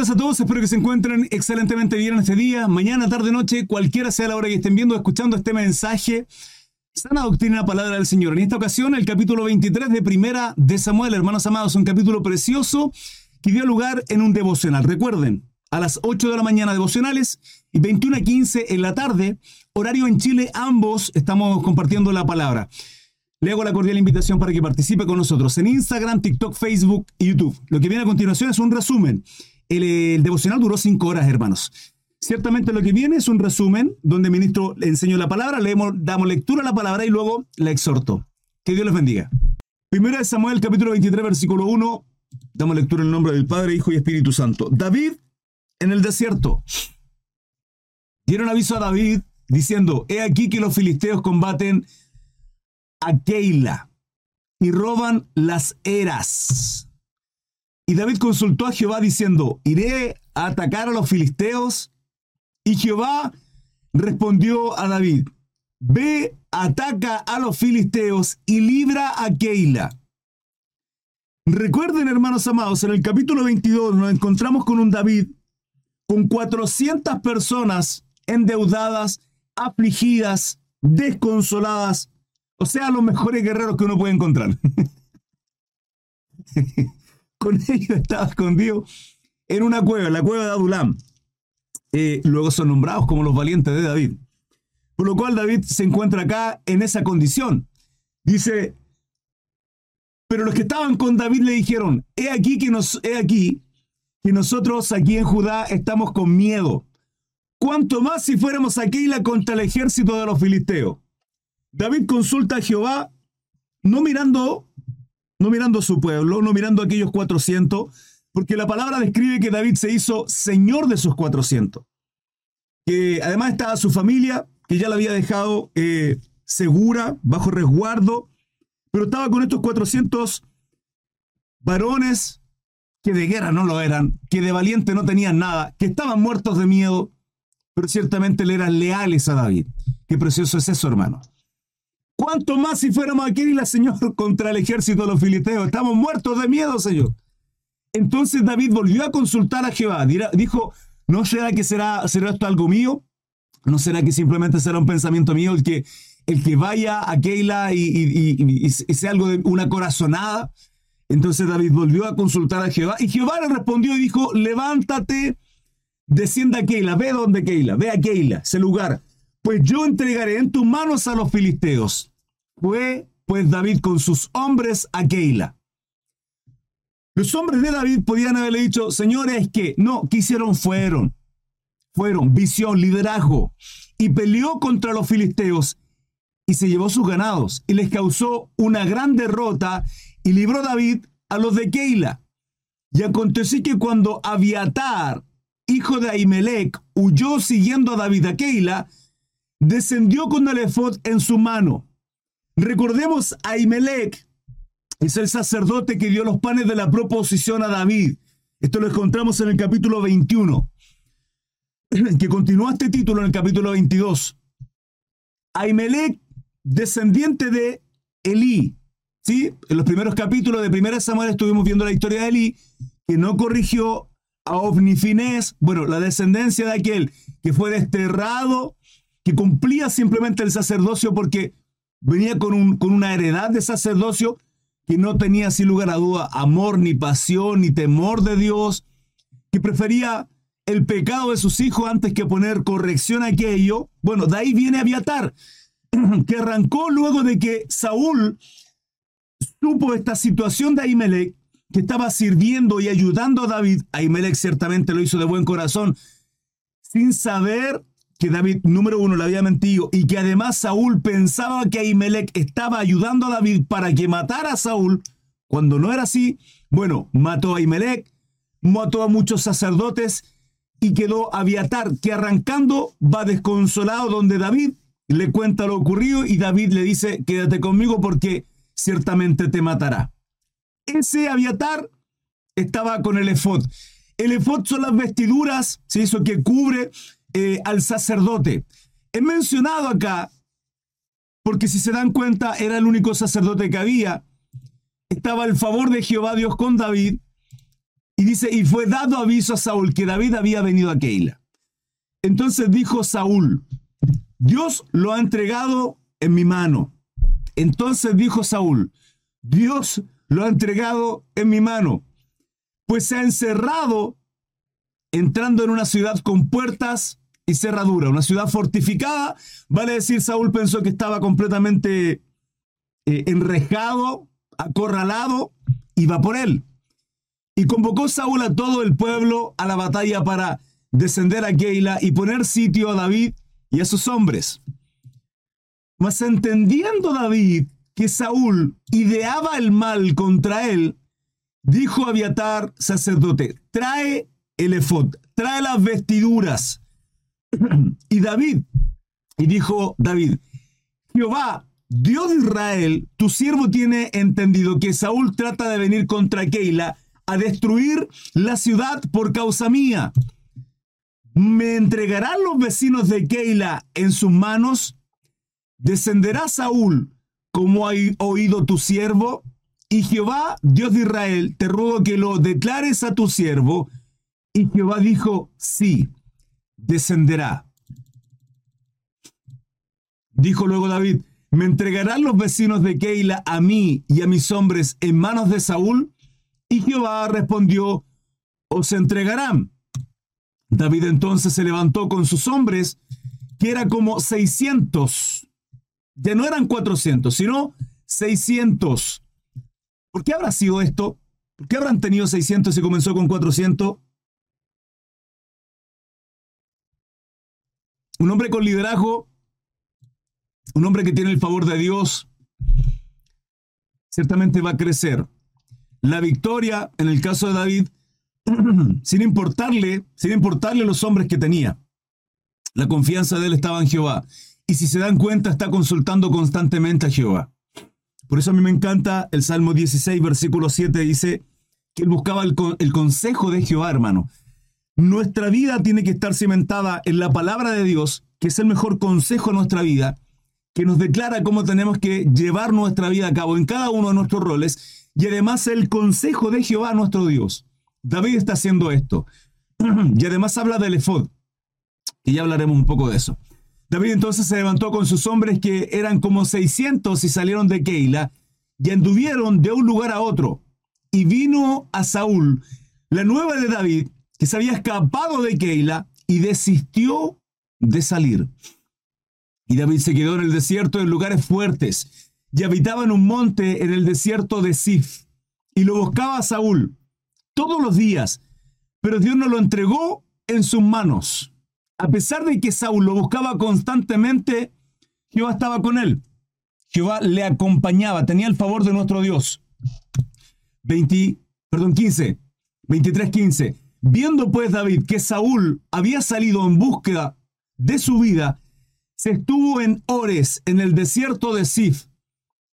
buenas a todos, espero que se encuentren excelentemente bien este día, mañana, tarde, noche, cualquiera sea la hora que estén viendo o escuchando este mensaje. Sana doctrina, palabra del Señor. En esta ocasión, el capítulo 23 de Primera de Samuel, hermanos amados, un capítulo precioso que dio lugar en un devocional. Recuerden, a las 8 de la mañana devocionales y 21 a 15 en la tarde, horario en Chile, ambos estamos compartiendo la palabra. Le hago la cordial invitación para que participe con nosotros en Instagram, TikTok, Facebook y YouTube. Lo que viene a continuación es un resumen. El, devocional duró cinco horas, hermanos. Ciertamente lo que viene es un resumen donde el ministro le enseño la palabra, leemos, damos lectura a la palabra y luego la exhorto. Que Dios les bendiga. Primera de Samuel, capítulo 23, versículo 1. Damos lectura en el nombre del Padre, Hijo y Espíritu Santo. David en el desierto. Dieron aviso a David diciendo, he aquí que los filisteos combaten a Keila y roban las eras. Y David consultó a Jehová diciendo, ¿iré a atacar a los filisteos? Y Jehová respondió a David, ve, ataca a los filisteos y libra a Keila. Recuerden, hermanos amados, en el capítulo 22 nos encontramos con un David con 400 personas endeudadas, afligidas, desconsoladas, o sea, los mejores guerreros que uno puede encontrar. Con ellos estaba escondido en una cueva, la cueva de Adulam. Eh, luego son nombrados como los valientes de David. Por lo cual David se encuentra acá en esa condición. Dice, pero los que estaban con David le dijeron, he aquí que, nos, he aquí que nosotros aquí en Judá estamos con miedo. Cuanto más si fuéramos a Keila contra el ejército de los filisteos. David consulta a Jehová, no mirando, no mirando a su pueblo, no mirando a aquellos 400, porque la palabra describe que David se hizo señor de esos 400. Que además estaba su familia, que ya la había dejado eh, segura, bajo resguardo, pero estaba con estos 400 varones que de guerra no lo eran, que de valiente no tenían nada, que estaban muertos de miedo, pero ciertamente le eran leales a David. Qué precioso es eso, hermano. ¿Cuánto más si fuéramos aquí, la Señor, contra el ejército de los filisteos? Estamos muertos de miedo, Señor. Entonces David volvió a consultar a Jehová. Dijo, ¿no será que será, será esto algo mío? ¿No será que simplemente será un pensamiento mío el que, el que vaya a Keila y, sea algo de una corazonada? Entonces David volvió a consultar a Jehová y Jehová le respondió y dijo, levántate, descienda a Keila, ve donde Keila, ve a Keila, ese lugar, pues yo entregaré en tus manos a los filisteos fue pues David con sus hombres a Keila. Los hombres de David podían haberle dicho, señores, que no, ¿qué hicieron? Fueron, fueron, visión, liderazgo, y peleó contra los filisteos y se llevó sus ganados y les causó una gran derrota y libró David a los de Keila. Y aconteció que cuando Abiatar, hijo de Ahimelech, huyó siguiendo a David a Keila, descendió con el efod en su mano Recordemos a Imelec, es el sacerdote que dio los panes de la proposición a David. Esto lo encontramos en el capítulo 21, que continúa este título en el capítulo 22. Ahimelech, descendiente de Elí. ¿Sí? En los primeros capítulos de Primera Samuel estuvimos viendo la historia de Elí, que no corrigió a Ofnifines, bueno, la descendencia de aquel que fue desterrado, que cumplía simplemente el sacerdocio porque venía con, un, con una heredad de sacerdocio que no tenía sin lugar a duda amor, ni pasión, ni temor de Dios, que prefería el pecado de sus hijos antes que poner corrección a aquello. Bueno, de ahí viene Abiatar, que arrancó luego de que Saúl supo esta situación de Ahimelech, que estaba sirviendo y ayudando a David. Ahimelech ciertamente lo hizo de buen corazón, sin saber que David, número uno, le había mentido y que además Saúl pensaba que Ahimelech estaba ayudando a David para que matara a Saúl, cuando no era así, bueno, mató a Ahimelech, mató a muchos sacerdotes y quedó Abiatar, que arrancando va desconsolado donde David le cuenta lo ocurrido y David le dice, quédate conmigo porque ciertamente te matará. Ese Abiatar estaba con el efod. El efod son las vestiduras, ¿sí? eso que cubre eh, al sacerdote. He mencionado acá, porque si se dan cuenta, era el único sacerdote que había. Estaba el favor de Jehová Dios con David. Y dice, y fue dado aviso a Saúl que David había venido a Keila. Entonces dijo Saúl, Dios lo ha entregado en mi mano. Entonces dijo Saúl, Dios lo ha entregado en mi mano, pues se ha encerrado entrando en una ciudad con puertas y cerradura, una ciudad fortificada. Vale decir, Saúl pensó que estaba completamente eh, enrejado, acorralado, va por él. Y convocó Saúl a todo el pueblo a la batalla para descender a Keila y poner sitio a David y a sus hombres. Mas entendiendo David que Saúl ideaba el mal contra él, dijo a Abiatar, sacerdote, trae el efod, trae las vestiduras. Y David, y dijo David, Jehová, Dios de Israel, tu siervo tiene entendido que Saúl trata de venir contra Keila a destruir la ciudad por causa mía. ¿Me entregarán los vecinos de Keila en sus manos? ¿Descenderá Saúl como ha oído tu siervo? Y Jehová, Dios de Israel, te ruego que lo declares a tu siervo. Y Jehová dijo, sí, descenderá. Dijo luego David, ¿me entregarán los vecinos de Keila a mí y a mis hombres en manos de Saúl? Y Jehová respondió, os entregarán. David entonces se levantó con sus hombres, que era como 600. Ya no eran 400, sino 600. ¿Por qué habrá sido esto? ¿Por qué habrán tenido 600 y comenzó con 400? Un hombre con liderazgo, un hombre que tiene el favor de Dios, ciertamente va a crecer. La victoria, en el caso de David, sin importarle, sin importarle los hombres que tenía. La confianza de él estaba en Jehová. Y si se dan cuenta, está consultando constantemente a Jehová. Por eso a mí me encanta el Salmo 16, versículo 7, dice que él buscaba el, el consejo de Jehová, hermano. Nuestra vida tiene que estar cimentada en la palabra de Dios, que es el mejor consejo de nuestra vida, que nos declara cómo tenemos que llevar nuestra vida a cabo en cada uno de nuestros roles, y además el consejo de Jehová, nuestro Dios. David está haciendo esto. Y además habla del efod, y ya hablaremos un poco de eso. David entonces se levantó con sus hombres que eran como 600 y salieron de Keila y anduvieron de un lugar a otro. Y vino a Saúl la nueva de David, que se había escapado de Keila y desistió de salir. Y David se quedó en el desierto en lugares fuertes y habitaba en un monte en el desierto de Sif. Y lo buscaba a Saúl todos los días, pero Dios no lo entregó en sus manos. A pesar de que Saúl lo buscaba constantemente, Jehová estaba con él. Jehová le acompañaba, tenía el favor de nuestro Dios. 20, perdón, 15, 23, 15. Viendo pues David que Saúl había salido en búsqueda de su vida, se estuvo en Ores, en el desierto de Sif.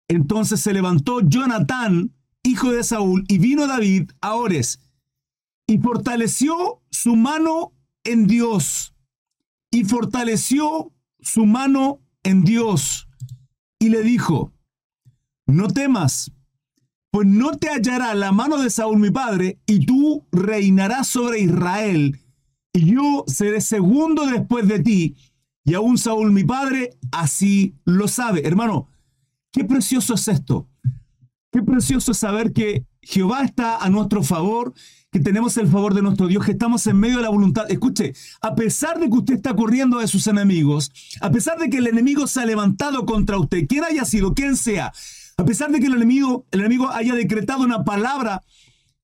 Entonces se levantó Jonatán, hijo de Saúl, y vino David a Ores, y fortaleció su mano en Dios, y fortaleció su mano en Dios, y le dijo, no temas, pues no te hallará la mano de Saúl mi padre, y tú reinarás sobre Israel, y yo seré segundo después de ti, y aún Saúl mi padre así lo sabe. Hermano, qué precioso es esto. Qué precioso es saber que Jehová está a nuestro favor, que tenemos el favor de nuestro Dios, que estamos en medio de la voluntad. Escuche, a pesar de que usted está corriendo de sus enemigos, a pesar de que el enemigo se ha levantado contra usted, quien haya sido, quien sea, a pesar de que el enemigo, el enemigo haya decretado una palabra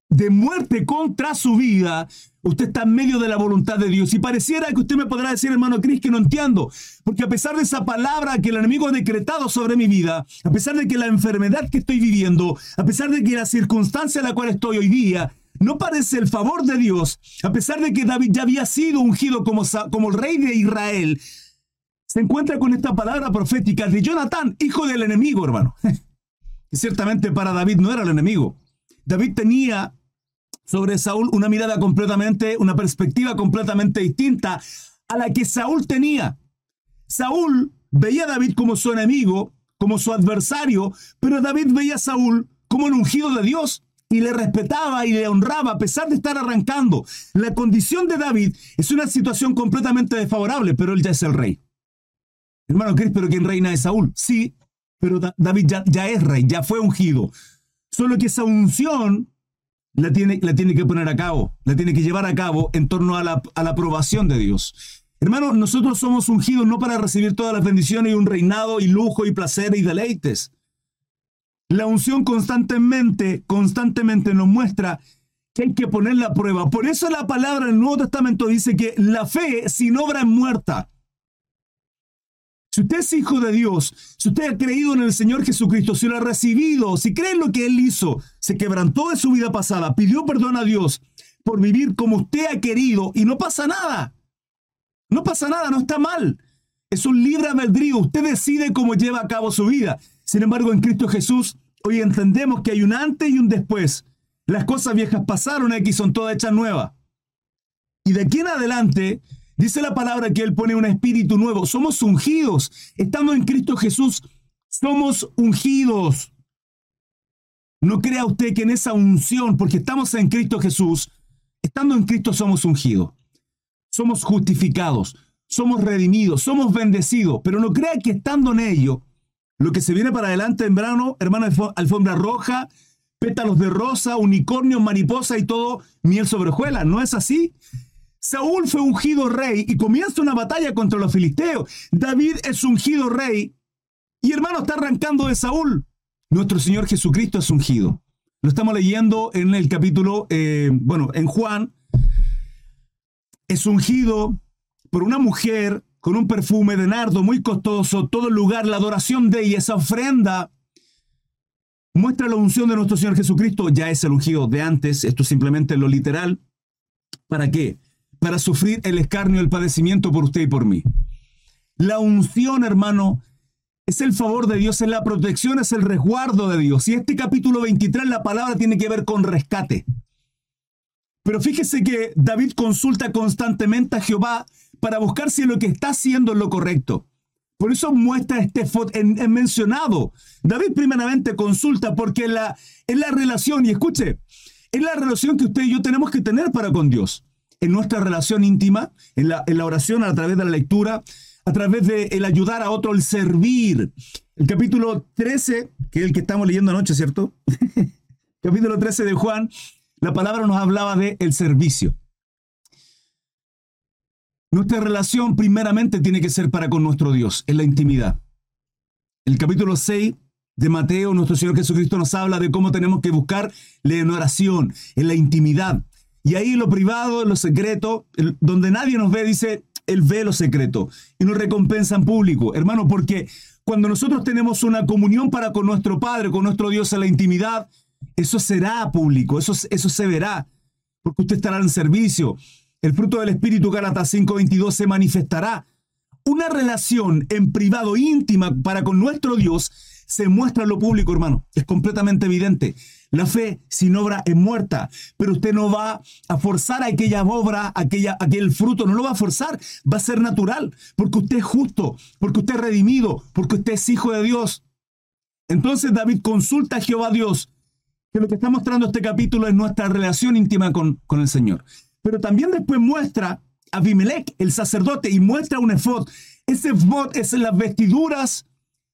de muerte contra su vida, usted está en medio de la voluntad de Dios. Y pareciera que usted me podrá decir, hermano Cris, que no entiendo. Porque a pesar de esa palabra que el enemigo ha decretado sobre mi vida, a pesar de que la enfermedad que estoy viviendo, a pesar de que la circunstancia en la cual estoy hoy día, no parece el favor de Dios, a pesar de que David ya había sido ungido como, como el rey de Israel, se encuentra con esta palabra profética de Jonatán, hijo del enemigo, hermano. Y ciertamente para David no era el enemigo. David tenía sobre Saúl una mirada completamente, una perspectiva completamente distinta a la que Saúl tenía. Saúl veía a David como su enemigo, como su adversario, pero David veía a Saúl como el ungido de Dios. y le respetaba y le honraba a pesar de estar arrancando. La condición de David es una situación completamente desfavorable, pero él ya es el rey. Hermano Cris, pero ¿quién reina es Saúl? Sí, pero David ya, es rey, ya fue ungido. Solo que esa unción la tiene, la tiene que poner a cabo, la tiene que llevar a cabo en torno a la, a la aprobación de Dios. Hermano, nosotros somos ungidos no para recibir todas las bendiciones y un reinado y lujo y placer y deleites. La unción constantemente, constantemente nos muestra que hay que poner la prueba. Por eso la palabra en el Nuevo Testamento dice que la fe sin obra es muerta. Si usted es hijo de Dios, si usted ha creído en el Señor Jesucristo, si lo ha recibido, si cree en lo que Él hizo, se quebrantó de su vida pasada, pidió perdón a Dios por vivir como usted ha querido y no pasa nada. No pasa nada, no está mal. Es un libre albedrío. Usted decide cómo lleva a cabo su vida. Sin embargo, en Cristo Jesús, hoy entendemos que hay un antes y un después. Las cosas viejas pasaron, aquí son todas hechas nuevas. Y de aquí en adelante, Dice la palabra que Él pone un espíritu nuevo. Somos ungidos. Estamos en Cristo Jesús. Somos ungidos. No crea usted que en esa unción, porque estamos en Cristo Jesús, estando en Cristo somos ungidos. Somos justificados. Somos redimidos. Somos bendecidos. Pero no crea que estando en ello, lo que se viene para adelante en verano, hermano, alfombra roja, pétalos de rosa, unicornio, mariposa y todo, miel sobre hojuelas. No es así. Saúl fue ungido rey y comienza una batalla contra los filisteos. David es ungido rey y hermano está arrancando de Saúl. Nuestro Señor Jesucristo es ungido. Lo estamos leyendo en el capítulo, eh, bueno, en Juan. Es ungido por una mujer con un perfume de nardo muy costoso, todo el lugar, la adoración de ella, esa ofrenda, muestra la unción de nuestro Señor Jesucristo. Ya es el ungido de antes, esto es simplemente lo literal. ¿Para qué? Para sufrir el escarnio, el padecimiento por usted y por mí. La unción, hermano, es el favor de Dios, es la protección, es el resguardo de Dios. Y este capítulo 23, la palabra tiene que ver con rescate. Pero fíjese que David consulta constantemente a Jehová para buscar si lo que está haciendo es lo correcto. Por eso muestra este en, mencionado. David primeramente consulta porque la, es la relación, y escuche, es la relación que usted y yo tenemos que tener para con Dios en nuestra relación íntima, en la, oración, a través de la lectura, a través de el ayudar a otro, el servir. El capítulo 13, que es el que estamos leyendo anoche, ¿cierto? capítulo 13 de Juan, la palabra nos hablaba de el servicio. Nuestra relación primeramente tiene que ser para con nuestro Dios, en la intimidad. El capítulo 6 de Mateo, nuestro Señor Jesucristo nos habla de cómo tenemos que buscar en oración, en la intimidad. Y ahí lo privado, lo secreto, donde nadie nos ve, dice, Él ve lo secreto y nos recompensa en público. Hermano, porque cuando nosotros tenemos una comunión para con nuestro Padre, con nuestro Dios en la intimidad, eso será público, eso, eso se verá, porque usted estará en servicio. El fruto del Espíritu, Gálatas 5:22, se manifestará. Una relación en privado íntima para con nuestro Dios se muestra en lo público, hermano. Es completamente evidente. La fe sin obra es muerta, pero usted no va a forzar aquella obra, aquella, aquel fruto, no lo va a forzar, va a ser natural, porque usted es justo, porque usted es redimido, porque usted es hijo de Dios. Entonces David consulta a Jehová Dios, que lo que está mostrando este capítulo es nuestra relación íntima con, el Señor. Pero también después muestra a Abimelech, el sacerdote, y muestra un efod. Ese efod es las vestiduras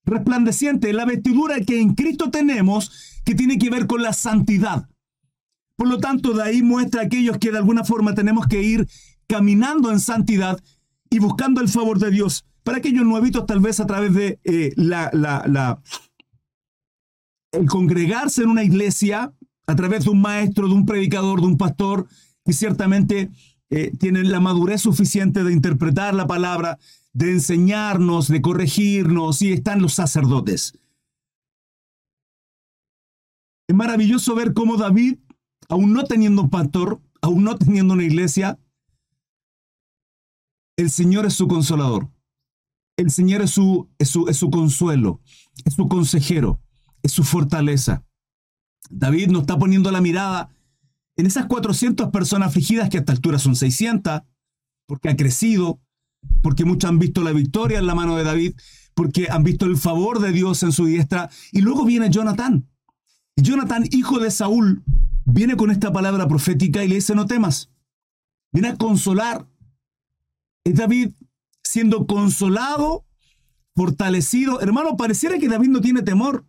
resplandecientes, la vestidura que en Cristo tenemos que tiene que ver con la santidad. Por lo tanto, de ahí muestra a aquellos que de alguna forma tenemos que ir caminando en santidad y buscando el favor de Dios. Para aquellos nuevitos, tal vez a través de eh, la, la, el congregarse en una iglesia, a través de un maestro, de un predicador, de un pastor, que ciertamente eh, tienen la madurez suficiente de interpretar la palabra, de enseñarnos, de corregirnos, y están los sacerdotes. Es maravilloso ver cómo David, aún no teniendo un pastor, aún no teniendo una iglesia, el Señor es su consolador. El Señor es su, es su, es su consuelo, es su consejero, es su fortaleza. David no está poniendo la mirada en esas 400 personas afligidas, que a esta altura son 600, porque ha crecido, porque muchos han visto la victoria en la mano de David, porque han visto el favor de Dios en su diestra, y luego viene Jonathan, Jonathan, hijo de Saúl, viene con esta palabra profética y le dice, no temas. Viene a consolar. Es David siendo consolado, fortalecido. Hermano, pareciera que David no tiene temor.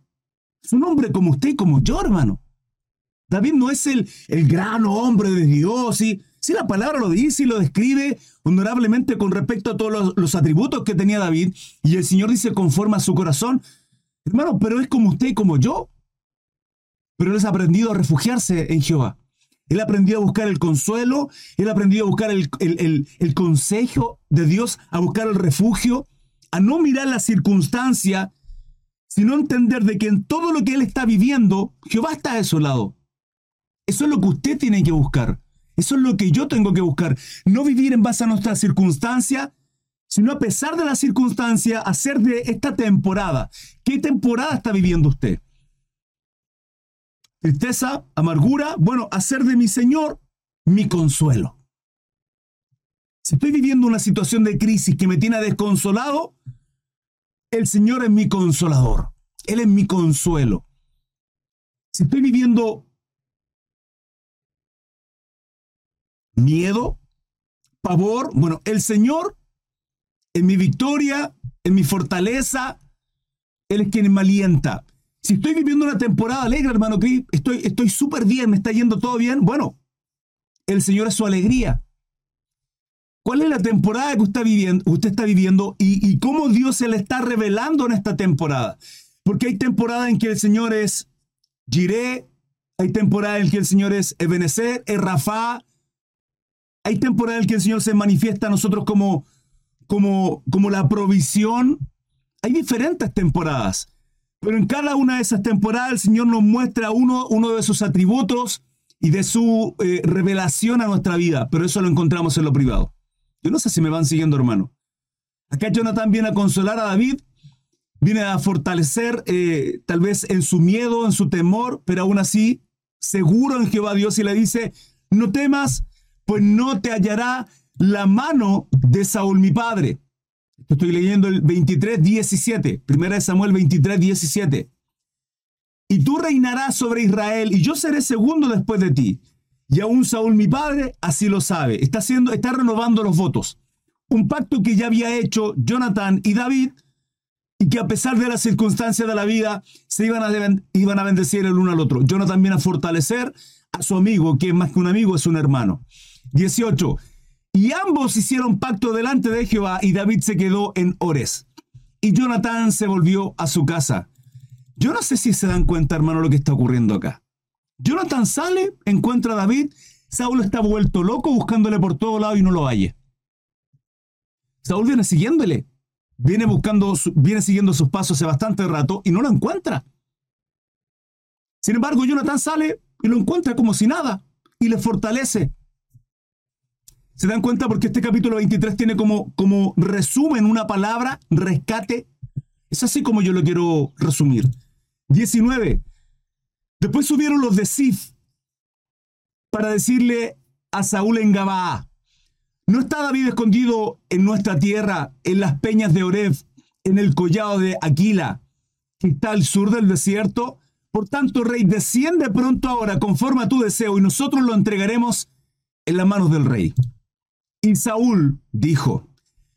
Es un hombre como usted y como yo, hermano. David no es el, el gran hombre de Dios. Si la palabra lo dice y lo describe honorablemente con respecto a todos los, atributos que tenía David. Y el Señor dice conforme a su corazón. Hermano, pero es como usted y como yo. Pero él ha aprendido a refugiarse en Jehová. Él ha aprendido a buscar el consuelo, él ha aprendido a buscar el, el, consejo de Dios, a buscar el refugio, a no mirar la circunstancia, sino entender de que en todo lo que él está viviendo, Jehová está a su lado. Eso es lo que usted tiene que buscar. Eso es lo que yo tengo que buscar. No vivir en base a nuestra circunstancia, sino a pesar de la circunstancia, hacer de esta temporada. ¿Qué temporada está viviendo usted? tristeza, amargura, bueno, hacer de mi Señor mi consuelo. Si estoy viviendo una situación de crisis que me tiene desconsolado, el Señor es mi consolador. Él es mi consuelo. Si estoy viviendo miedo, pavor, bueno, el Señor es mi victoria, es mi fortaleza, Él es quien me alienta. Si estoy viviendo una temporada alegre, hermano Cris, estoy súper bien, me está yendo todo bien, bueno, el Señor es su alegría. ¿Cuál es la temporada que usted, viviendo, usted está viviendo y, cómo Dios se le está revelando en esta temporada? Porque hay temporada en que el Señor es Jiré, hay temporada en que el Señor es Ebenezer, es Rafa, hay temporada en que el Señor se manifiesta a nosotros como, como, como la provisión. Hay diferentes temporadas. Pero en cada una de esas temporadas el Señor nos muestra uno, uno de sus atributos y de su eh, revelación a nuestra vida, pero eso lo encontramos en lo privado. Yo no sé si me van siguiendo, hermano. Acá Jonathan viene a consolar a David, viene a fortalecer eh, tal vez en su miedo, en su temor, pero aún así seguro en Jehová Dios y le dice, no temas, pues no te hallará la mano de Saúl mi padre. Estoy leyendo el 23, 17. Primera de Samuel 23, 17. Y tú reinarás sobre Israel y yo seré segundo después de ti. Y aún Saúl mi padre así lo sabe. Está, haciendo, está renovando los votos. Un pacto que ya había hecho Jonathan y David y que a pesar de las circunstancias de la vida se iban a, iban a bendecir el uno al otro. Jonathan viene a fortalecer a su amigo, que más que un amigo es un hermano. 18. Y ambos hicieron pacto delante de Jehová y David se quedó en Ores. Y Jonathan se volvió a su casa. Yo no sé si se dan cuenta, hermano, lo que está ocurriendo acá. Jonathan sale, encuentra a David, Saúl está vuelto loco buscándole por todo lado y no lo halle. Saúl viene siguiéndole, viene buscando, viene siguiendo sus pasos hace bastante rato y no lo encuentra. Sin embargo, Jonathan sale y lo encuentra como si nada y le fortalece. ¿Se dan cuenta? Porque este capítulo 23 tiene como, como resumen una palabra, rescate. Es así como yo lo quiero resumir. 19. Después subieron los de Sif para decirle a Saúl en Gabaa, ¿no está David escondido en nuestra tierra, en las peñas de Oreb, en el collado de Aquila, que está al sur del desierto? Por tanto, rey, desciende pronto ahora conforme a tu deseo y nosotros lo entregaremos en las manos del rey. Y Saúl dijo,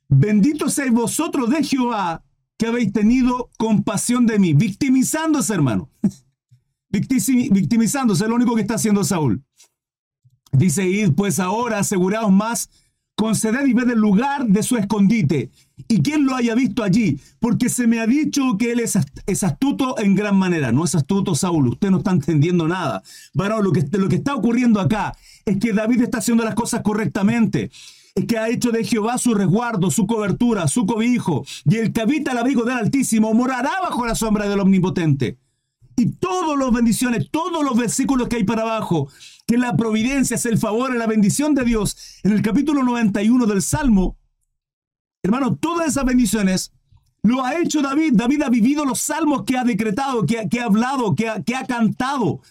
bendito seáis vosotros de Jehová que habéis tenido compasión de mí, victimizándose, hermano. victimizándose, es lo único que está haciendo Saúl. Dice, id pues ahora, aseguraos más, conceded y ved el lugar de su escondite, y quien lo haya visto allí, porque se me ha dicho que él es, astuto en gran manera. No es astuto Saúl, usted no está entendiendo nada. Que, lo que está ocurriendo acá es que David está haciendo las cosas correctamente. Es que ha hecho de Jehová su resguardo, su cobertura, su cobijo, y el que habita el abrigo del Altísimo morará bajo la sombra del Omnipotente. Y todas las bendiciones, todos los versículos que hay para abajo, que la providencia es el favor y la bendición de Dios, en el capítulo 91 del Salmo, hermano, todas esas bendiciones lo ha hecho David. David ha vivido los salmos que ha decretado, que, ha hablado, que que ha cantado.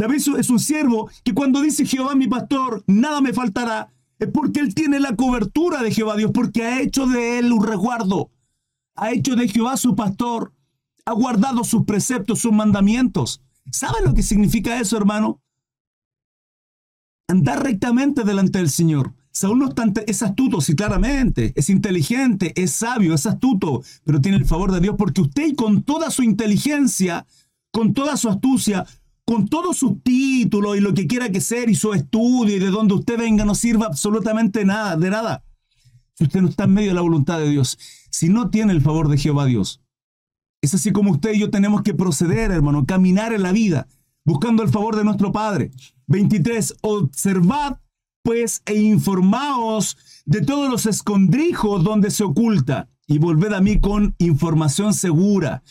David es un siervo que cuando dice Jehová mi pastor, nada me faltará, es porque él tiene la cobertura de Jehová Dios, porque ha hecho de él un resguardo, ha hecho de Jehová su pastor, ha guardado sus preceptos, sus mandamientos. ¿Saben lo que significa eso, hermano? Andar rectamente delante del Señor. Saúl no es astuto, sí, claramente, es inteligente, es sabio, es astuto, pero tiene el favor de Dios porque usted con toda su inteligencia, con toda su astucia, con todos sus títulos y lo que quiera que ser y su estudio y de donde usted venga no sirva absolutamente nada, de nada. Si usted no está en medio de la voluntad de Dios, si no tiene el favor de Jehová Dios. Es así como usted y yo tenemos que proceder, hermano, caminar en la vida, buscando el favor de nuestro Padre. 23. Observad pues e informaos de todos los escondrijos donde se oculta y volved a mí con información segura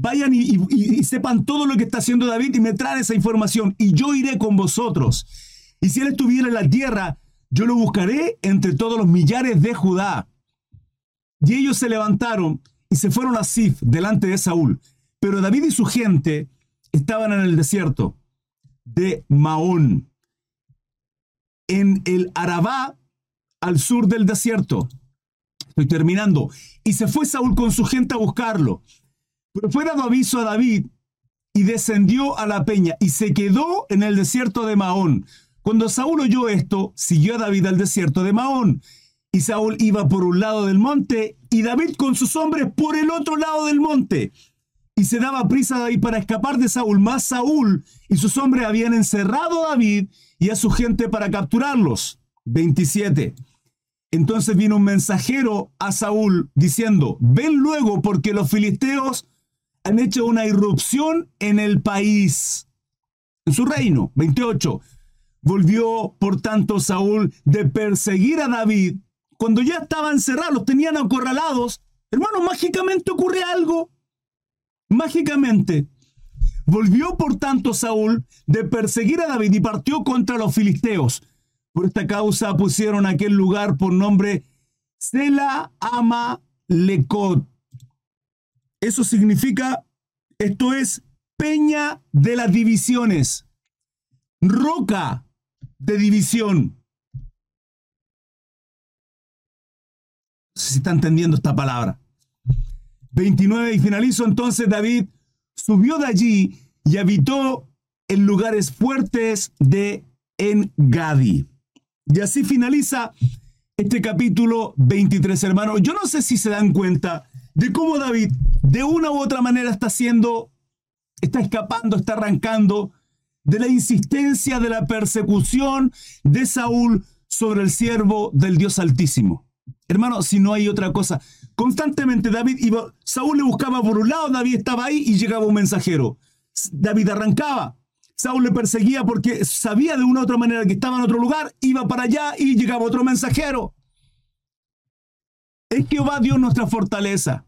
vayan y, sepan todo lo que está haciendo David y me traen esa información y yo iré con vosotros. Y si él estuviera en la tierra, yo lo buscaré entre todos los millares de Judá. Y ellos se levantaron y se fueron a Sif delante de Saúl. Pero David y su gente estaban en el desierto de Maón, en el Arabá, al sur del desierto. Estoy terminando. Y se fue Saúl con su gente a buscarlo. Fue dado aviso a David y descendió a la peña y se quedó en el desierto de Maón. Cuando Saúl oyó esto, siguió a David al desierto de Maón. Y Saúl iba por un lado del monte y David con sus hombres por el otro lado del monte. Y se daba prisa David para escapar de Saúl. Más Saúl y sus hombres habían encerrado a David y a su gente para capturarlos. 27. Entonces vino un mensajero a Saúl diciendo, ven luego porque los filisteos han hecho una irrupción en el país, en su reino. 28. Volvió, por tanto, Saúl de perseguir a David. Cuando ya estaban encerrados, los tenían acorralados. Hermano, mágicamente ocurre algo. Mágicamente. Volvió, por tanto, Saúl de perseguir a David y partió contra los filisteos. Por esta causa pusieron aquel lugar por nombre Sela Ama Lecot eso significa, esto es peña de las divisiones, roca de división. No sé si está entendiendo esta palabra. 29 y finalizo entonces David subió de allí y habitó en lugares fuertes de Engadi. Y así finaliza este capítulo 23, hermanos. Yo no sé si se dan cuenta de cómo David de una u otra manera está haciendo, está escapando, está arrancando de la insistencia de la persecución de Saúl sobre el siervo del Dios Altísimo. Hermano, si no hay otra cosa, constantemente David iba, Saúl le buscaba por un lado, David estaba ahí y llegaba un mensajero. David arrancaba, Saúl le perseguía porque sabía de una u otra manera que estaba en otro lugar, iba para allá y llegaba otro mensajero. Es Jehová Dios nuestra fortaleza.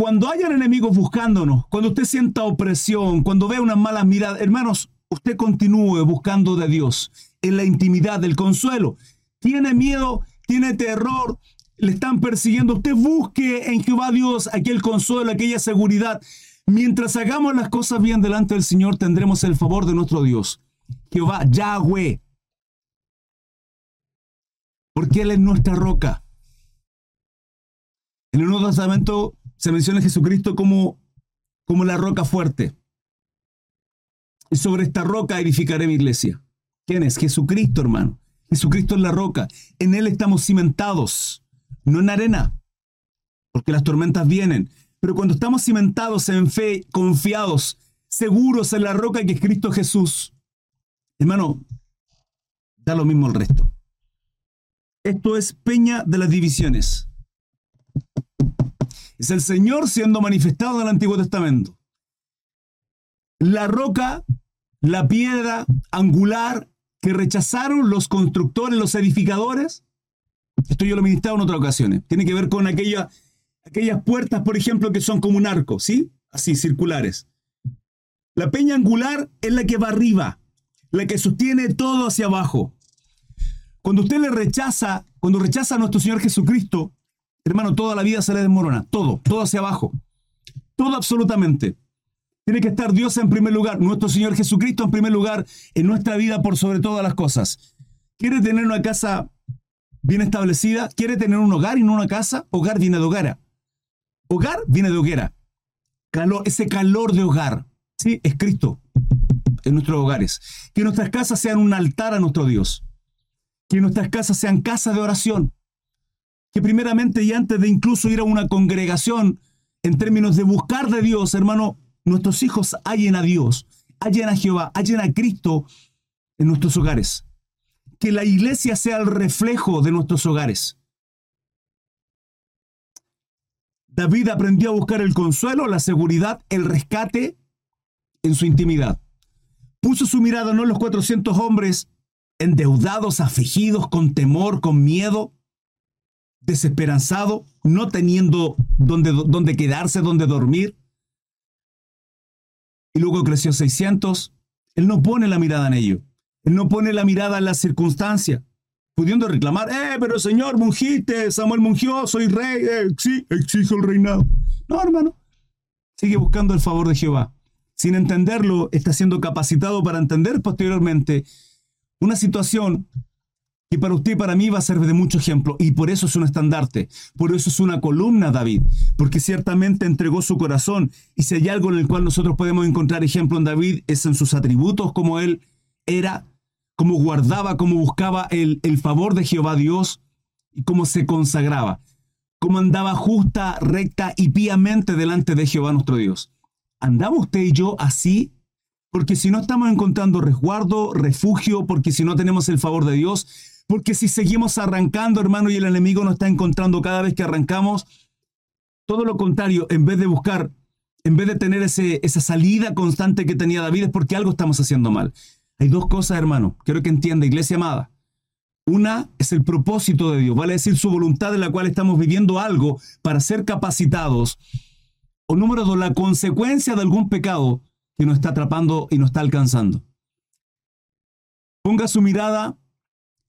Cuando hayan enemigos buscándonos, cuando usted sienta opresión, cuando vea una mala mirada, hermanos, usted continúe buscando de Dios en la intimidad del consuelo. Tiene miedo, tiene terror, le están persiguiendo. Usted busque en Jehová Dios aquel consuelo, aquella seguridad. Mientras hagamos las cosas bien delante del Señor, tendremos el favor de nuestro Dios. Jehová, Yahweh. Porque Él es nuestra roca. En el Nuevo Testamento se menciona a Jesucristo como, como la roca fuerte. Y sobre esta roca edificaré mi iglesia. ¿Quién es? Jesucristo, hermano. Jesucristo es la roca. En Él estamos cimentados, no en arena, porque las tormentas vienen. Pero cuando estamos cimentados en fe, confiados, seguros en la roca que es Cristo Jesús, hermano, da lo mismo el resto. Esto es peña de las divisiones. Es el Señor siendo manifestado en el Antiguo Testamento. La roca, la piedra angular que rechazaron los constructores, los edificadores. Esto yo lo he ministrado en otras ocasiones. Tiene que ver con aquella, aquellas puertas, por ejemplo, que son como un arco, ¿sí? Así, circulares. La peña angular es la que va arriba, la que sostiene todo hacia abajo. Cuando usted le rechaza, cuando rechaza a nuestro Señor Jesucristo, hermano, toda la vida se le desmorona, todo, todo hacia abajo, todo absolutamente. Tiene que estar Dios en primer lugar, nuestro Señor Jesucristo en primer lugar en nuestra vida por sobre todas las cosas. ¿Quiere tener una casa bien establecida? ¿Quiere tener un hogar y no una casa? Hogar viene de hoguera. Hogar viene de hoguera. Calor, ese calor de hogar, ¿sí? Es Cristo. en nuestros hogares. Que nuestras casas sean un altar a nuestro Dios. Que nuestras casas sean casas de oración. Que primeramente y antes de incluso ir a una congregación, en términos de buscar de Dios, hermano, nuestros hijos hallen a Dios, hallen a Jehová, hallen a Cristo en nuestros hogares. Que la iglesia sea el reflejo de nuestros hogares. David aprendió a buscar el consuelo, la seguridad, el rescate en su intimidad. Puso su mirada no en los 400 hombres endeudados, afligidos, con temor, con miedo, desesperanzado, no teniendo dónde, dónde quedarse, dónde dormir. Y luego creció 600. Él no pone la mirada en ello. Él no pone la mirada en la circunstancia pudiendo reclamar, eh, pero señor, mungiste, Samuel mungió, soy rey, eh, sí, exijo el reinado. No, hermano, sigue buscando el favor de Jehová. Sin entenderlo, está siendo capacitado para entender posteriormente una situación que para usted y para mí va a ser de mucho ejemplo, y por eso es un estandarte, por eso es una columna David, porque ciertamente entregó su corazón, y si hay algo en el cual nosotros podemos encontrar ejemplo en David, es en sus atributos, como él era cómo guardaba, cómo buscaba el, el favor de Jehová Dios y cómo se consagraba, cómo andaba justa, recta y piamente delante de Jehová nuestro Dios. ¿Andamos usted y yo así? Porque si no estamos encontrando resguardo, refugio, porque si no tenemos el favor de Dios, porque si seguimos arrancando, hermano, y el enemigo nos está encontrando cada vez que arrancamos, todo lo contrario, en vez de buscar, en vez de tener ese, esa salida constante que tenía David, es porque algo estamos haciendo mal. Hay dos cosas, hermano. Quiero que entienda, iglesia amada. Una es el propósito de Dios, vale decir su voluntad en la cual estamos viviendo algo para ser capacitados. O número dos, la consecuencia de algún pecado que nos está atrapando y nos está alcanzando. Ponga su mirada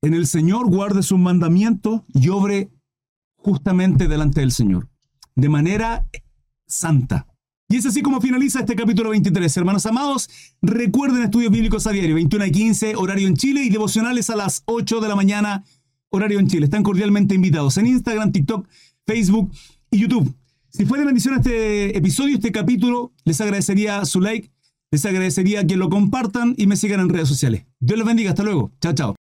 en el Señor, guarde sus mandamientos y obre justamente delante del Señor, de manera santa. Y es así como finaliza este capítulo 23. Hermanos amados, recuerden estudios bíblicos a diario, 21 a 15, horario en Chile, y devocionales a las 8 de la mañana, horario en Chile. Están cordialmente invitados en Instagram, TikTok, Facebook y YouTube. Si fue de bendición este episodio, este capítulo, les agradecería su like, les agradecería que lo compartan y me sigan en redes sociales. Dios los bendiga, hasta luego. Chao, chao.